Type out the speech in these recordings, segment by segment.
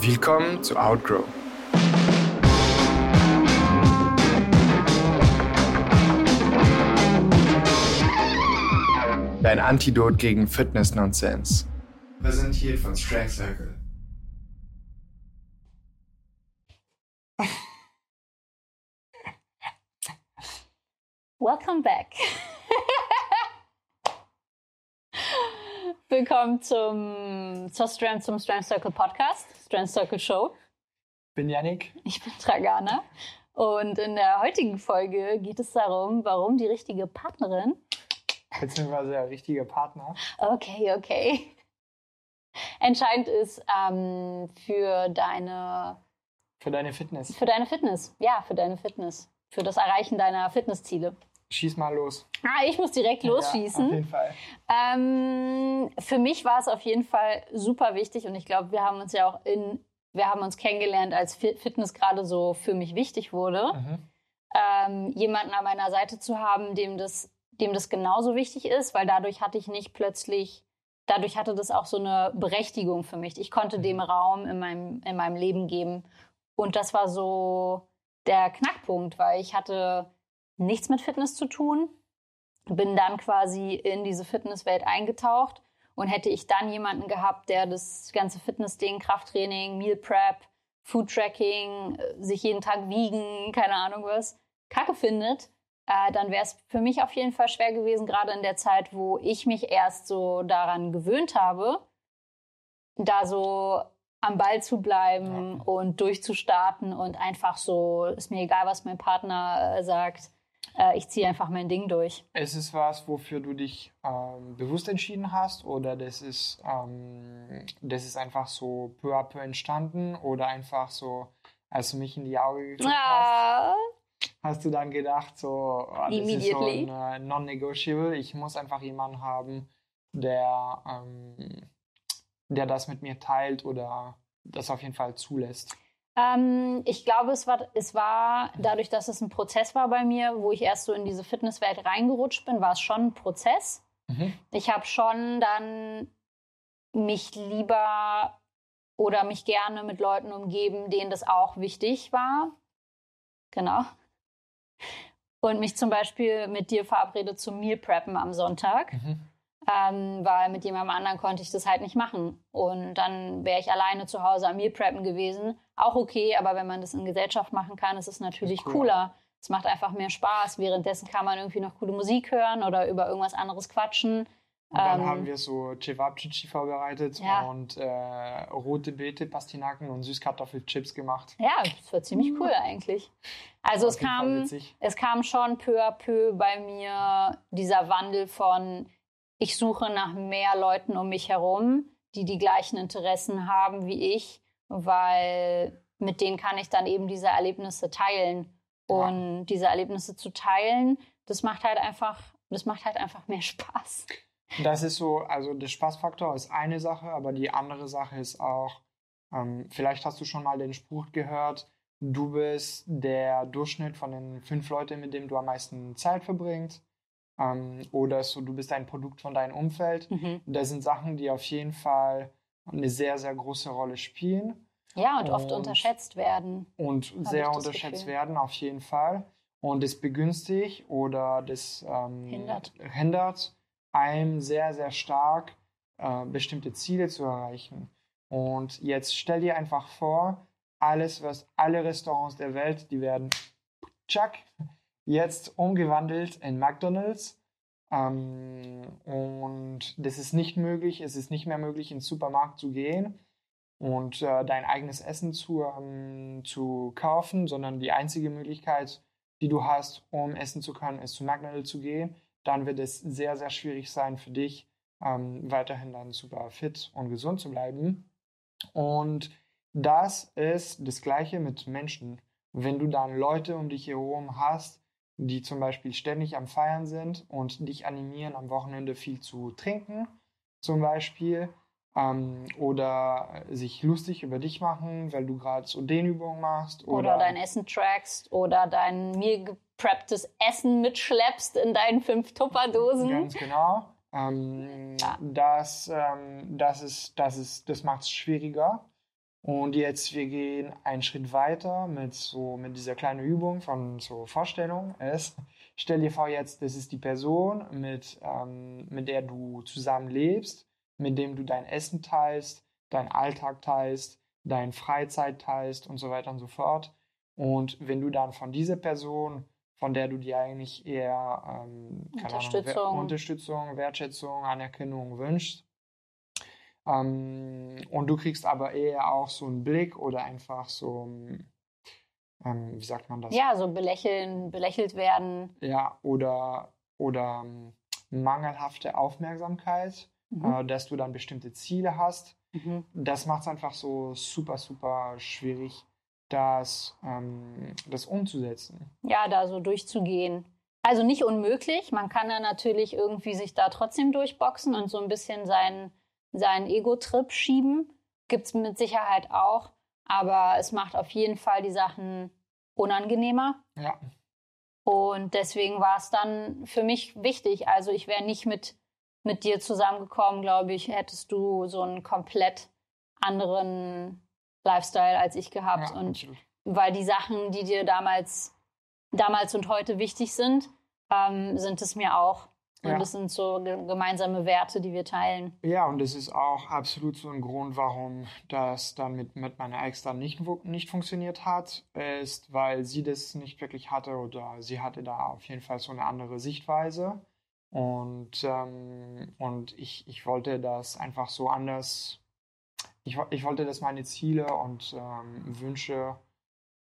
Willkommen zu Outgrow. Dein Antidot gegen Fitness-Nonsense. Präsentiert von Strength Circle. Welcome back. Willkommen zum, zur Strength, zum Strength Circle Podcast, Strength Circle Show. Ich bin Yannick. Ich bin Tragana. Und in der heutigen Folge geht es darum, warum die richtige Partnerin. Beziehungsweise der richtige Partner. Okay, okay. Entscheidend ist ähm, für deine. Für deine Fitness. Für deine Fitness. Ja, für deine Fitness. Für das Erreichen deiner Fitnessziele. Schieß mal los. Ah, ich muss direkt losschießen. Ja, auf jeden Fall. Ähm, für mich war es auf jeden Fall super wichtig und ich glaube, wir haben uns ja auch in, wir haben uns kennengelernt, als Fitness gerade so für mich wichtig wurde, mhm. ähm, jemanden an meiner Seite zu haben, dem das, dem das genauso wichtig ist, weil dadurch hatte ich nicht plötzlich, dadurch hatte das auch so eine Berechtigung für mich. Ich konnte mhm. dem Raum in meinem, in meinem Leben geben und das war so der Knackpunkt, weil ich hatte nichts mit Fitness zu tun. Bin dann quasi in diese Fitnesswelt eingetaucht und hätte ich dann jemanden gehabt, der das ganze Fitnessding, Krafttraining, Meal Prep, Food Tracking, äh, sich jeden Tag wiegen, keine Ahnung was, kacke findet, äh, dann wäre es für mich auf jeden Fall schwer gewesen, gerade in der Zeit, wo ich mich erst so daran gewöhnt habe, da so am Ball zu bleiben ja. und durchzustarten und einfach so, ist mir egal, was mein Partner äh, sagt, äh, ich ziehe einfach mein Ding durch. Ist es was, wofür du dich ähm, bewusst entschieden hast oder das ist, ähm, das ist einfach so peu à peu entstanden oder einfach so, als du mich in die Augen geguckt ah. hast, hast du dann gedacht, so, oh, das ist so ein äh, non-negotiable, ich muss einfach jemanden haben, der, ähm, der das mit mir teilt oder das auf jeden Fall zulässt. Ähm, ich glaube, es war, es war dadurch, dass es ein Prozess war bei mir, wo ich erst so in diese Fitnesswelt reingerutscht bin, war es schon ein Prozess. Mhm. Ich habe schon dann mich lieber oder mich gerne mit Leuten umgeben, denen das auch wichtig war. Genau. Und mich zum Beispiel mit dir verabredet zum Meal Preppen am Sonntag. Mhm ähm, weil mit jemandem anderen konnte ich das halt nicht machen. Und dann wäre ich alleine zu Hause am Meal Preppen gewesen. Auch okay, aber wenn man das in Gesellschaft machen kann, ist es natürlich ist cool. cooler. Es macht einfach mehr Spaß. Währenddessen kann man irgendwie noch coole Musik hören oder über irgendwas anderes quatschen. Und dann ähm, haben wir so Cevapcici vorbereitet ja. und äh, rote Beete, Pastinaken und Süßkartoffelchips gemacht. Ja, das war ziemlich cool eigentlich. Also es kam, es kam schon peu à peu bei mir dieser Wandel von ich suche nach mehr Leuten um mich herum, die die gleichen Interessen haben wie ich, weil mit denen kann ich dann eben diese Erlebnisse teilen. Und ja. diese Erlebnisse zu teilen, das macht halt einfach, das macht halt einfach mehr Spaß. Das ist so, also der Spaßfaktor ist eine Sache, aber die andere Sache ist auch, ähm, vielleicht hast du schon mal den Spruch gehört, du bist der Durchschnitt von den fünf Leuten, mit denen du am meisten Zeit verbringst. Ähm, oder so, du bist ein Produkt von deinem Umfeld. Mhm. Das sind Sachen, die auf jeden Fall eine sehr, sehr große Rolle spielen. Ja, und, und oft unterschätzt werden. Und sehr unterschätzt Gefühl. werden, auf jeden Fall. Und das begünstigt oder das ähm, hindert. hindert einem sehr, sehr stark, äh, bestimmte Ziele zu erreichen. Und jetzt stell dir einfach vor, alles, was alle Restaurants der Welt, die werden, tschack, jetzt umgewandelt in McDonald's. Ähm, und das ist nicht möglich. Es ist nicht mehr möglich, ins Supermarkt zu gehen und äh, dein eigenes Essen zu, ähm, zu kaufen, sondern die einzige Möglichkeit, die du hast, um essen zu können, ist zu McDonald's zu gehen. Dann wird es sehr, sehr schwierig sein für dich, ähm, weiterhin dann super fit und gesund zu bleiben. Und das ist das Gleiche mit Menschen. Wenn du dann Leute um dich herum hast, die zum Beispiel ständig am Feiern sind und dich animieren, am Wochenende viel zu trinken, zum Beispiel, ähm, oder sich lustig über dich machen, weil du gerade so Dehnübungen machst. Oder, oder, dein Essen trackst oder dein mir geprepptes Essen mitschleppst in deinen fünf Tupperdosen. Ganz genau. Ähm, ja. das, ähm, das, ist, das, ist, das macht es schwieriger. Und jetzt, wir gehen einen Schritt weiter mit so, mit dieser kleinen Übung von so Vorstellung. Es, stell dir vor jetzt, das ist die Person, mit, ähm, mit der du zusammen lebst, mit dem du dein Essen teilst, deinen Alltag teilst, deine Freizeit teilst und so weiter und so fort. Und wenn du dann von dieser Person, von der du dir eigentlich eher ähm, Unterstützung. Ahnung, Unterstützung, Wertschätzung, Anerkennung wünschst, und du kriegst aber eher auch so einen Blick oder einfach so, ähm, wie sagt man das? Ja, so belächeln, belächelt werden. Ja, oder, oder ähm, mangelhafte Aufmerksamkeit, mhm. äh, dass du dann bestimmte Ziele hast. Mhm. Das macht es einfach so super, super schwierig, das, ähm, das umzusetzen. Ja, da so durchzugehen. Also nicht unmöglich. Man kann da natürlich irgendwie sich da trotzdem durchboxen und so ein bisschen seinen seinen Ego-Trip schieben. Gibt es mit Sicherheit auch. Aber es macht auf jeden Fall die Sachen unangenehmer. Ja. Und deswegen war es dann für mich wichtig. Also ich wäre nicht mit, mit dir zusammengekommen, glaube ich, hättest du so einen komplett anderen Lifestyle als ich gehabt. Ja, und weil die Sachen, die dir damals, damals und heute wichtig sind, ähm, sind es mir auch. Ja. das sind so gemeinsame Werte, die wir teilen. Ja, und das ist auch absolut so ein Grund, warum das dann mit, mit meiner Ex dann nicht, nicht funktioniert hat, ist, weil sie das nicht wirklich hatte oder sie hatte da auf jeden Fall so eine andere Sichtweise. Und, ähm, und ich, ich wollte das einfach so anders, ich, ich wollte, dass meine Ziele und ähm, Wünsche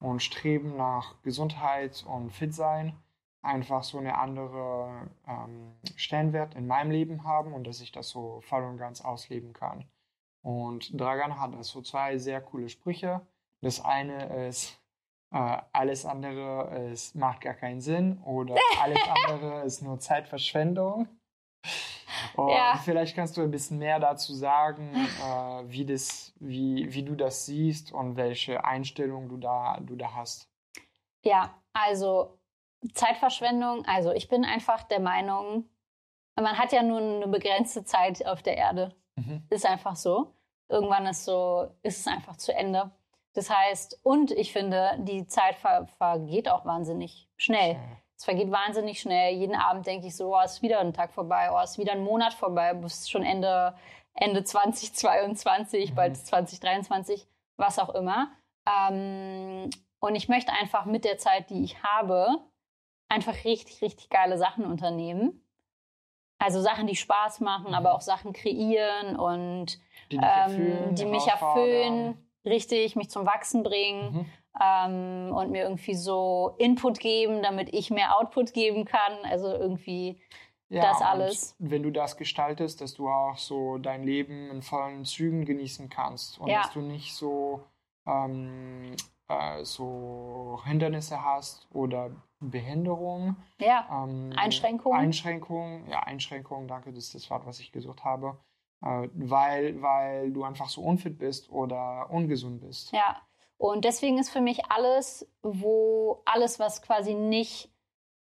und Streben nach Gesundheit und Fit sein einfach so eine andere ähm, Stellenwert in meinem Leben haben und dass ich das so voll und ganz ausleben kann. Und Dragan hat da so zwei sehr coole Sprüche. Das eine ist, äh, alles andere ist, macht gar keinen Sinn oder alles andere ist nur Zeitverschwendung. Und ja. vielleicht kannst du ein bisschen mehr dazu sagen, äh, wie, das, wie, wie du das siehst und welche Einstellung du da, du da hast. Ja, also Zeitverschwendung, also ich bin einfach der Meinung, man hat ja nur eine begrenzte Zeit auf der Erde. Mhm. Ist einfach so. Irgendwann ist so, ist es einfach zu Ende. Das heißt, und ich finde, die Zeit ver vergeht auch wahnsinnig schnell. Okay. Es vergeht wahnsinnig schnell. Jeden Abend denke ich so, oh, ist wieder ein Tag vorbei, oh, ist wieder ein Monat vorbei, es ist schon Ende, Ende 2022, mhm. bald 2023, was auch immer. Ähm, und ich möchte einfach mit der Zeit, die ich habe, einfach richtig, richtig geile Sachen unternehmen. Also Sachen, die Spaß machen, mhm. aber auch Sachen kreieren und die, ähm, die mich erfüllen, richtig, mich zum Wachsen bringen mhm. ähm, und mir irgendwie so Input geben, damit ich mehr Output geben kann. Also irgendwie ja, das alles. wenn du das gestaltest, dass du auch so dein Leben in vollen Zügen genießen kannst und ja. dass du nicht so ähm, äh, so Hindernisse hast oder Behinderung. Ja, ähm, Einschränkungen. Einschränkungen, ja, Einschränkungen, danke, das ist das Wort, was ich gesucht habe. Äh, weil, weil du einfach so unfit bist oder ungesund bist. Ja, und deswegen ist für mich alles, wo alles, was quasi nicht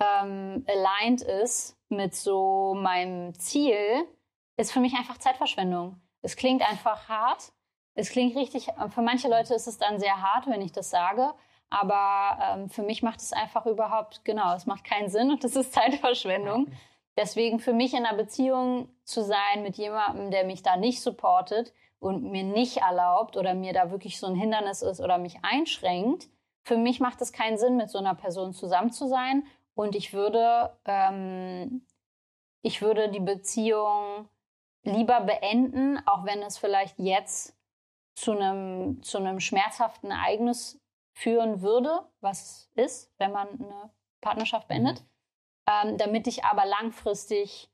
ähm, aligned ist mit so meinem Ziel, ist für mich einfach Zeitverschwendung. Es klingt einfach hart. Es klingt richtig, für manche Leute ist es dann sehr hart, wenn ich das sage. Aber ähm, für mich macht es einfach überhaupt, genau, es macht keinen Sinn und es ist Zeitverschwendung. Deswegen für mich in einer Beziehung zu sein mit jemandem, der mich da nicht supportet und mir nicht erlaubt oder mir da wirklich so ein Hindernis ist oder mich einschränkt, für mich macht es keinen Sinn, mit so einer Person zusammen zu sein. Und ich würde, ähm, ich würde die Beziehung lieber beenden, auch wenn es vielleicht jetzt zu einem, zu einem schmerzhaften Ereignis führen würde, was ist, wenn man eine Partnerschaft beendet, ähm, damit ich aber langfristig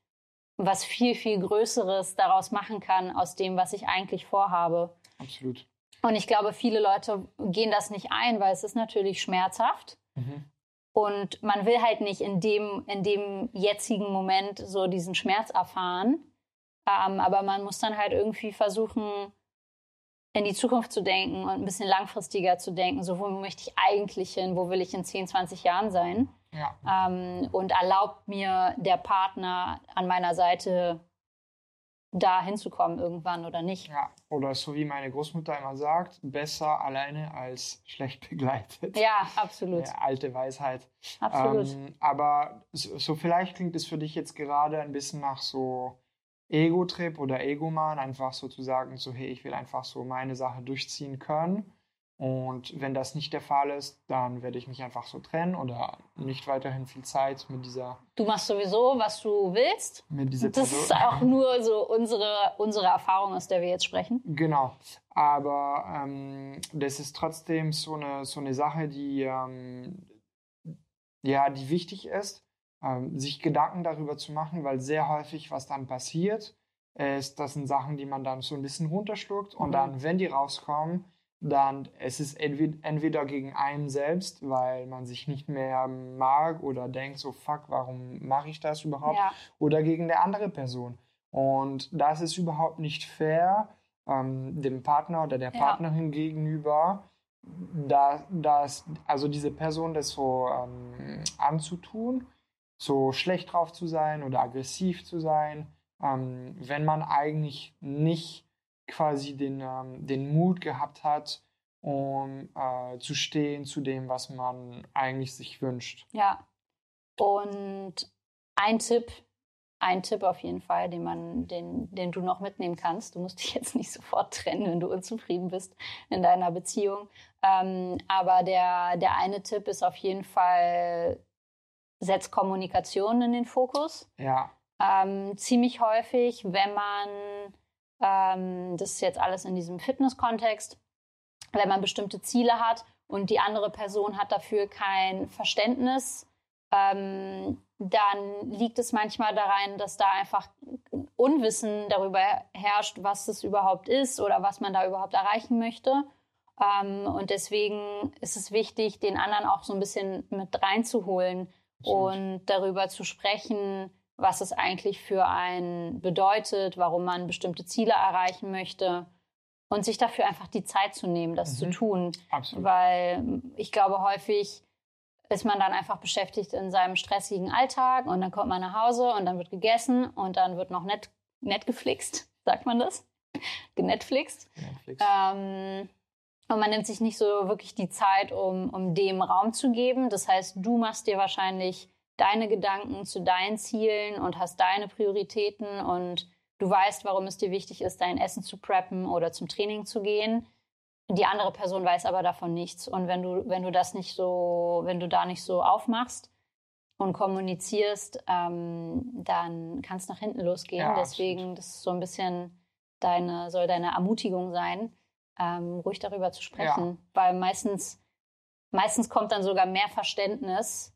was viel, viel Größeres daraus machen kann, aus dem, was ich eigentlich vorhabe. Absolut. Und ich glaube, viele Leute gehen das nicht ein, weil es ist natürlich schmerzhaft. Mhm. Und man will halt nicht in dem, in dem jetzigen Moment so diesen Schmerz erfahren. Ähm, aber man muss dann halt irgendwie versuchen, in die Zukunft zu denken und ein bisschen langfristiger zu denken. So, wo möchte ich eigentlich hin? Wo will ich in 10, 20 Jahren sein? Ja. Ähm, und erlaubt mir der Partner an meiner Seite da hinzukommen irgendwann oder nicht. Ja, oder so wie meine Großmutter immer sagt, besser alleine als schlecht begleitet. Ja, absolut. Ja, alte Weisheit. Absolut. Ähm, aber so, so, vielleicht klingt es für dich jetzt gerade ein bisschen nach so Ego-Trip oder Ego-Man, einfach sozusagen so, hey, ich will einfach so meine Sache durchziehen können. Und wenn das nicht der Fall ist, dann werde ich mich einfach so trennen oder nicht weiterhin viel Zeit mit dieser. Du machst sowieso, was du willst. Mit dieser das Person. ist auch nur so unsere, unsere Erfahrung, aus der wir jetzt sprechen. Genau. Aber ähm, das ist trotzdem so eine, so eine Sache, die, ähm, ja, die wichtig ist, ähm, sich Gedanken darüber zu machen, weil sehr häufig, was dann passiert, ist, das sind Sachen, die man dann so ein bisschen runterschluckt und mhm. dann, wenn die rauskommen, dann es ist entweder gegen einen selbst, weil man sich nicht mehr mag oder denkt so, fuck, warum mache ich das überhaupt? Ja. Oder gegen der andere Person. Und das ist überhaupt nicht fair ähm, dem Partner oder der Partnerin ja. gegenüber, da, dass, also diese Person das so ähm, anzutun, so schlecht drauf zu sein oder aggressiv zu sein, ähm, wenn man eigentlich nicht quasi den, ähm, den Mut gehabt hat, um äh, zu stehen zu dem, was man eigentlich sich wünscht. Ja. Und ein Tipp, ein Tipp auf jeden Fall, den man, den, den du noch mitnehmen kannst. Du musst dich jetzt nicht sofort trennen, wenn du unzufrieden bist in deiner Beziehung. Ähm, aber der, der eine Tipp ist auf jeden Fall, setz Kommunikation in den Fokus. Ja. Ähm, ziemlich häufig, wenn man ähm, das ist jetzt alles in diesem Fitness-Kontext. Wenn man bestimmte Ziele hat und die andere Person hat dafür kein Verständnis, ähm, dann liegt es manchmal daran, dass da einfach Unwissen darüber herrscht, was es überhaupt ist oder was man da überhaupt erreichen möchte. Ähm, und deswegen ist es wichtig, den anderen auch so ein bisschen mit reinzuholen und darüber zu sprechen, was es eigentlich für einen bedeutet, warum man bestimmte Ziele erreichen möchte und sich dafür einfach die Zeit zu nehmen, das mhm. zu tun. Absolut. Weil ich glaube, häufig ist man dann einfach beschäftigt in seinem stressigen Alltag und dann kommt man nach Hause und dann wird gegessen und dann wird noch nett, nett geflixt, sagt man das? Genetflixt. Ähm, und man nimmt sich nicht so wirklich die Zeit, um, um dem Raum zu geben. Das heißt, du machst dir wahrscheinlich deine Gedanken zu deinen Zielen und hast deine Prioritäten und du weißt, warum es dir wichtig ist, dein Essen zu preppen oder zum Training zu gehen. Die andere Person weiß aber davon nichts. Und wenn du, wenn du das nicht so, wenn du da nicht so aufmachst und kommunizierst, ähm, dann kann es nach hinten losgehen. Ja, Deswegen, das ist so ein bisschen deine, soll deine Ermutigung sein, ähm, ruhig darüber zu sprechen. Ja. Weil meistens, meistens kommt dann sogar mehr Verständnis,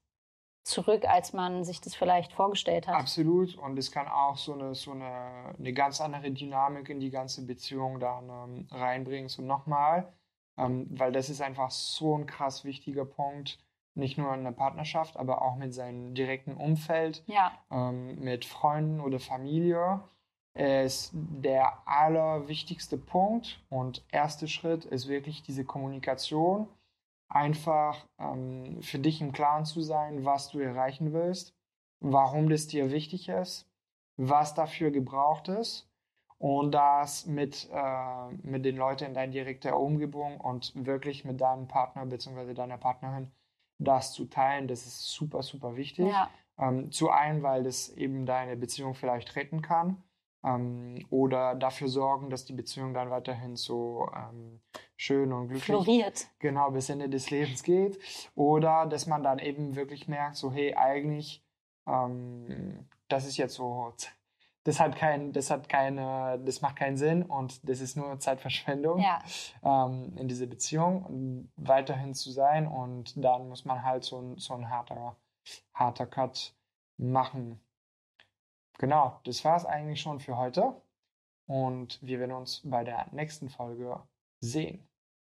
zurück, als man sich das vielleicht vorgestellt hat. Absolut. Und es kann auch so eine, so eine, eine ganz andere Dynamik in die ganze Beziehung dann ähm, reinbringen. So nochmal, ähm, weil das ist einfach so ein krass wichtiger Punkt. Nicht nur in der Partnerschaft, aber auch mit seinem direkten Umfeld, ja. ähm, mit Freunden oder Familie. Ist der allerwichtigste Punkt und erste Schritt ist wirklich diese Kommunikation einfach ähm, für dich im Klaren zu sein, was du erreichen willst, warum das dir wichtig ist, was dafür gebraucht ist und das mit, äh, mit den Leuten in deiner direkten Umgebung und wirklich mit deinem Partner bzw. deiner Partnerin das zu teilen, das ist super, super wichtig. Ja. Ähm, zu einem, weil das eben deine Beziehung vielleicht retten kann ähm, oder dafür sorgen, dass die Beziehung dann weiterhin so ähm, schön und glücklich floriert. Genau, bis Ende des Lebens geht. Oder dass man dann eben wirklich merkt, so hey, eigentlich, ähm, das ist jetzt so, das hat kein, das hat keine, das macht keinen Sinn und das ist nur Zeitverschwendung ja. ähm, in diese Beziehung weiterhin zu sein und dann muss man halt so so ein harter, harter Cut machen. Genau, das war es eigentlich schon für heute. Und wir werden uns bei der nächsten Folge sehen.